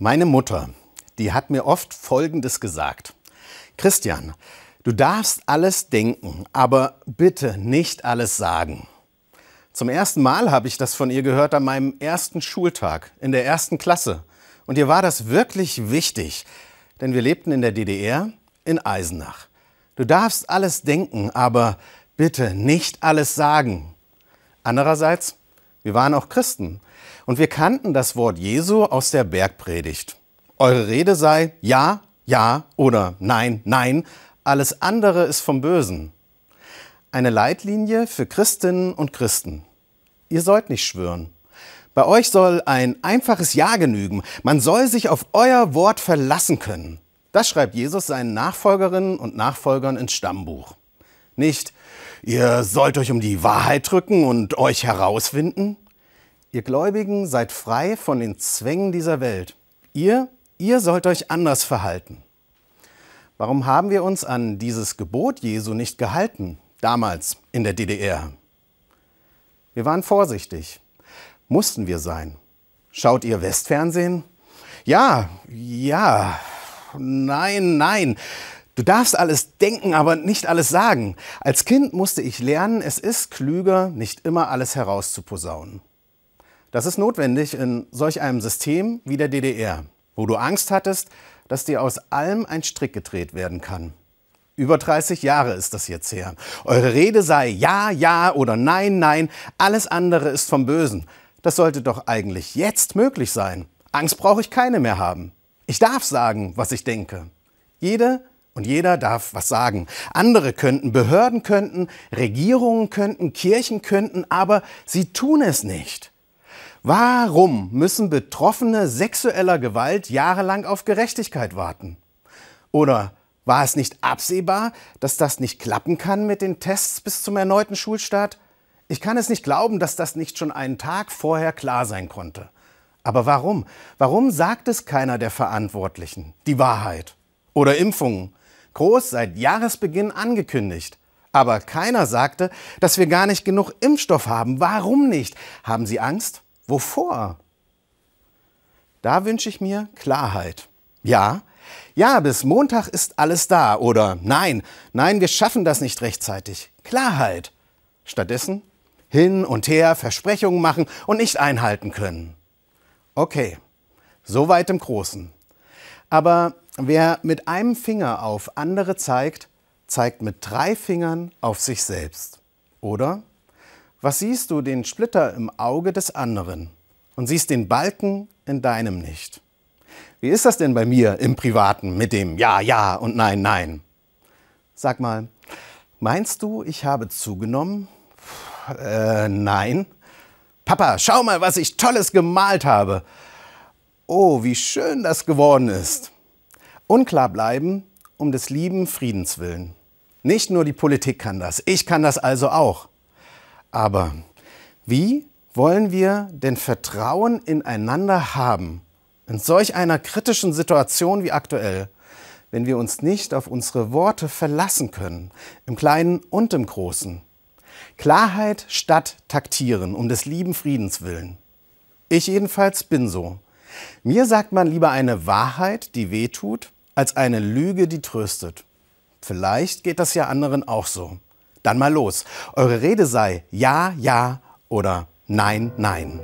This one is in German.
Meine Mutter, die hat mir oft Folgendes gesagt. Christian, du darfst alles denken, aber bitte nicht alles sagen. Zum ersten Mal habe ich das von ihr gehört an meinem ersten Schultag in der ersten Klasse. Und ihr war das wirklich wichtig, denn wir lebten in der DDR in Eisenach. Du darfst alles denken, aber bitte nicht alles sagen. Andererseits, wir waren auch Christen und wir kannten das Wort Jesu aus der Bergpredigt. Eure Rede sei ja, ja oder nein, nein, alles andere ist vom Bösen. Eine Leitlinie für Christinnen und Christen. Ihr sollt nicht schwören. Bei euch soll ein einfaches Ja genügen. Man soll sich auf euer Wort verlassen können. Das schreibt Jesus seinen Nachfolgerinnen und Nachfolgern ins Stammbuch. Nicht, ihr sollt euch um die Wahrheit drücken und euch herausfinden. Ihr Gläubigen seid frei von den Zwängen dieser Welt. Ihr, ihr sollt euch anders verhalten. Warum haben wir uns an dieses Gebot Jesu nicht gehalten, damals in der DDR? Wir waren vorsichtig. Mussten wir sein. Schaut ihr Westfernsehen? Ja, ja, nein, nein. Du darfst alles denken, aber nicht alles sagen. Als Kind musste ich lernen, es ist klüger, nicht immer alles herauszuposaunen. Das ist notwendig in solch einem System wie der DDR, wo du Angst hattest, dass dir aus allem ein Strick gedreht werden kann. Über 30 Jahre ist das jetzt her. Eure Rede sei ja, ja oder nein, nein, alles andere ist vom Bösen. Das sollte doch eigentlich jetzt möglich sein. Angst brauche ich keine mehr haben. Ich darf sagen, was ich denke. Jede und jeder darf was sagen. Andere könnten, Behörden könnten, Regierungen könnten, Kirchen könnten, aber sie tun es nicht. Warum müssen Betroffene sexueller Gewalt jahrelang auf Gerechtigkeit warten? Oder war es nicht absehbar, dass das nicht klappen kann mit den Tests bis zum erneuten Schulstart? Ich kann es nicht glauben, dass das nicht schon einen Tag vorher klar sein konnte. Aber warum? Warum sagt es keiner der Verantwortlichen die Wahrheit? Oder Impfungen? Groß seit Jahresbeginn angekündigt. Aber keiner sagte, dass wir gar nicht genug Impfstoff haben. Warum nicht? Haben Sie Angst? Wovor? Da wünsche ich mir Klarheit. Ja, ja, bis Montag ist alles da. Oder nein, nein, wir schaffen das nicht rechtzeitig. Klarheit. Stattdessen hin und her Versprechungen machen und nicht einhalten können. Okay, soweit im Großen. Aber wer mit einem Finger auf andere zeigt, zeigt mit drei Fingern auf sich selbst. Oder? Was siehst du den Splitter im Auge des anderen und siehst den Balken in deinem nicht? Wie ist das denn bei mir im Privaten mit dem Ja, Ja und Nein, Nein? Sag mal, meinst du, ich habe zugenommen? Äh, nein. Papa, schau mal, was ich Tolles gemalt habe. Oh, wie schön das geworden ist. Unklar bleiben um des lieben Friedens willen. Nicht nur die Politik kann das, ich kann das also auch. Aber wie wollen wir denn Vertrauen ineinander haben in solch einer kritischen Situation wie aktuell, wenn wir uns nicht auf unsere Worte verlassen können, im Kleinen und im Großen? Klarheit statt Taktieren, um des lieben Friedens willen. Ich jedenfalls bin so. Mir sagt man lieber eine Wahrheit, die wehtut, als eine Lüge, die tröstet. Vielleicht geht das ja anderen auch so. Dann mal los. Eure Rede sei Ja, Ja oder Nein, Nein.